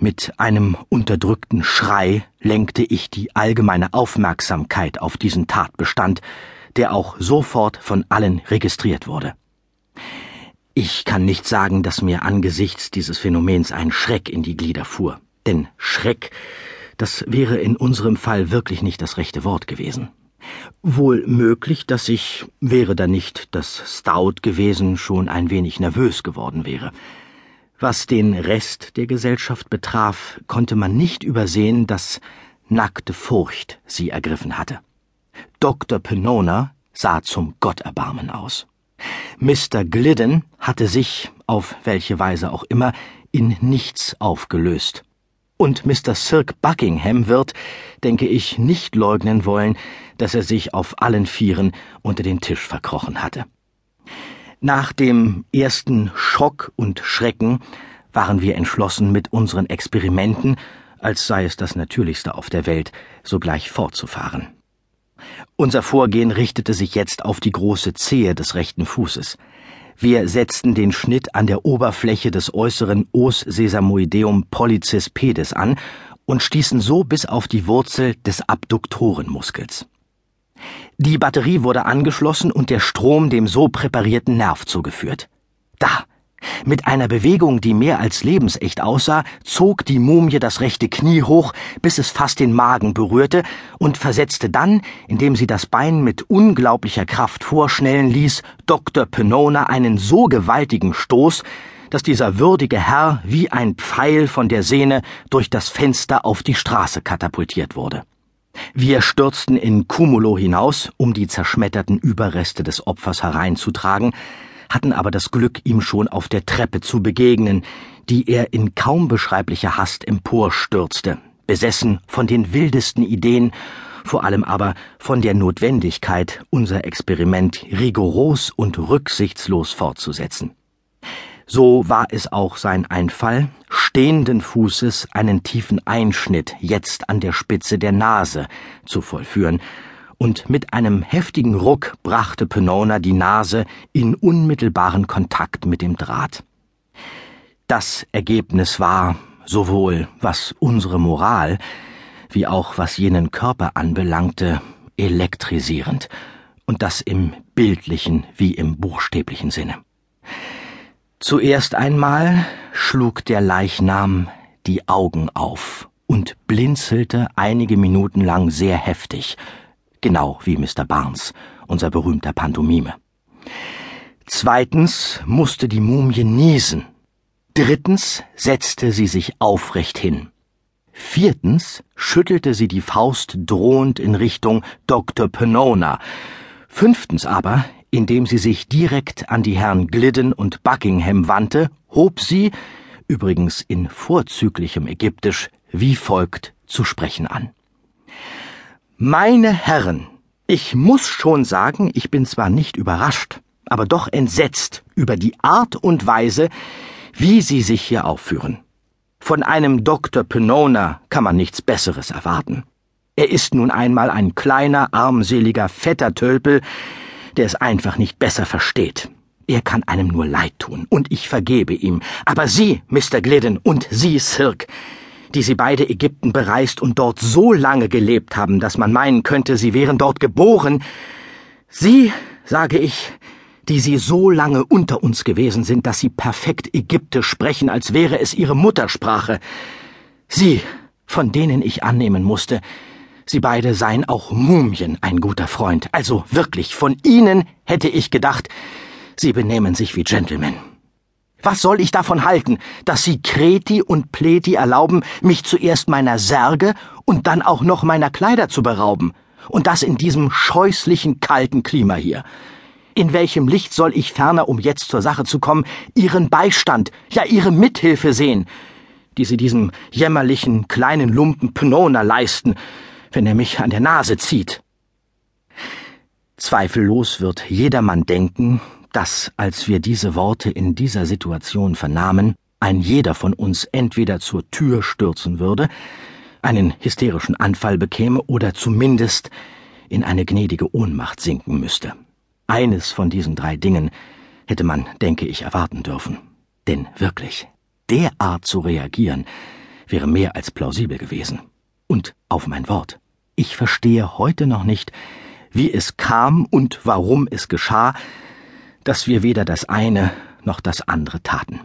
Mit einem unterdrückten Schrei lenkte ich die allgemeine Aufmerksamkeit auf diesen Tatbestand, der auch sofort von allen registriert wurde. Ich kann nicht sagen, dass mir angesichts dieses Phänomens ein Schreck in die Glieder fuhr. Denn Schreck, das wäre in unserem Fall wirklich nicht das rechte Wort gewesen. Wohl möglich, dass ich, wäre da nicht das Stout gewesen, schon ein wenig nervös geworden wäre. Was den Rest der Gesellschaft betraf, konnte man nicht übersehen, dass nackte Furcht sie ergriffen hatte. Dr. Penona sah zum Gotterbarmen aus. Mr. Glidden hatte sich, auf welche Weise auch immer, in nichts aufgelöst. Und Mr. Cirque Buckingham wird, denke ich, nicht leugnen wollen, dass er sich auf allen Vieren unter den Tisch verkrochen hatte. Nach dem ersten Schock und Schrecken waren wir entschlossen, mit unseren Experimenten, als sei es das Natürlichste auf der Welt, sogleich fortzufahren. Unser Vorgehen richtete sich jetzt auf die große Zehe des rechten Fußes. Wir setzten den Schnitt an der Oberfläche des äußeren Os sesamoideum pollicis pedis an und stießen so bis auf die Wurzel des Abduktorenmuskels. Die Batterie wurde angeschlossen und der Strom dem so präparierten Nerv zugeführt. Da, mit einer Bewegung, die mehr als lebensecht aussah, zog die Mumie das rechte Knie hoch, bis es fast den Magen berührte, und versetzte dann, indem sie das Bein mit unglaublicher Kraft vorschnellen ließ, Dr. Penona einen so gewaltigen Stoß, dass dieser würdige Herr wie ein Pfeil von der Sehne durch das Fenster auf die Straße katapultiert wurde. Wir stürzten in Cumulo hinaus, um die zerschmetterten Überreste des Opfers hereinzutragen, hatten aber das Glück, ihm schon auf der Treppe zu begegnen, die er in kaum beschreiblicher Hast emporstürzte, besessen von den wildesten Ideen, vor allem aber von der Notwendigkeit, unser Experiment rigoros und rücksichtslos fortzusetzen. So war es auch sein Einfall, stehenden Fußes einen tiefen Einschnitt jetzt an der Spitze der Nase zu vollführen, und mit einem heftigen Ruck brachte Penona die Nase in unmittelbaren Kontakt mit dem Draht. Das Ergebnis war, sowohl was unsere Moral wie auch was jenen Körper anbelangte, elektrisierend, und das im bildlichen wie im buchstäblichen Sinne. Zuerst einmal schlug der Leichnam die Augen auf und blinzelte einige Minuten lang sehr heftig, genau wie Mr. Barnes, unser berühmter Pantomime. Zweitens musste die Mumie niesen. Drittens setzte sie sich aufrecht hin. Viertens schüttelte sie die Faust drohend in Richtung Dr. Penona. Fünftens aber, indem sie sich direkt an die Herren Glidden und Buckingham wandte, hob sie, übrigens in vorzüglichem Ägyptisch, wie folgt zu sprechen an. Meine Herren, ich muss schon sagen, ich bin zwar nicht überrascht, aber doch entsetzt über die Art und Weise, wie Sie sich hier aufführen. Von einem Dr. Penona kann man nichts Besseres erwarten. Er ist nun einmal ein kleiner, armseliger, fetter Tölpel, der es einfach nicht besser versteht. Er kann einem nur leid tun, und ich vergebe ihm. Aber Sie, Mr. Glidden, und Sie, Sirk, die sie beide Ägypten bereist und dort so lange gelebt haben, dass man meinen könnte, sie wären dort geboren. Sie, sage ich, die sie so lange unter uns gewesen sind, dass sie perfekt Ägyptisch sprechen, als wäre es ihre Muttersprache. Sie, von denen ich annehmen musste, sie beide seien auch Mumien ein guter Freund. Also wirklich, von ihnen hätte ich gedacht, sie benehmen sich wie Gentlemen. Was soll ich davon halten, dass Sie Kreti und Pleti erlauben, mich zuerst meiner Särge und dann auch noch meiner Kleider zu berauben? Und das in diesem scheußlichen kalten Klima hier. In welchem Licht soll ich ferner, um jetzt zur Sache zu kommen, Ihren Beistand, ja Ihre Mithilfe sehen, die Sie diesem jämmerlichen kleinen Lumpen Pnona leisten, wenn er mich an der Nase zieht? Zweifellos wird jedermann denken, dass, als wir diese Worte in dieser Situation vernahmen, ein jeder von uns entweder zur Tür stürzen würde, einen hysterischen Anfall bekäme oder zumindest in eine gnädige Ohnmacht sinken müsste. Eines von diesen drei Dingen hätte man, denke ich, erwarten dürfen. Denn wirklich, derart zu reagieren, wäre mehr als plausibel gewesen. Und auf mein Wort, ich verstehe heute noch nicht, wie es kam und warum es geschah, dass wir weder das eine noch das andere taten.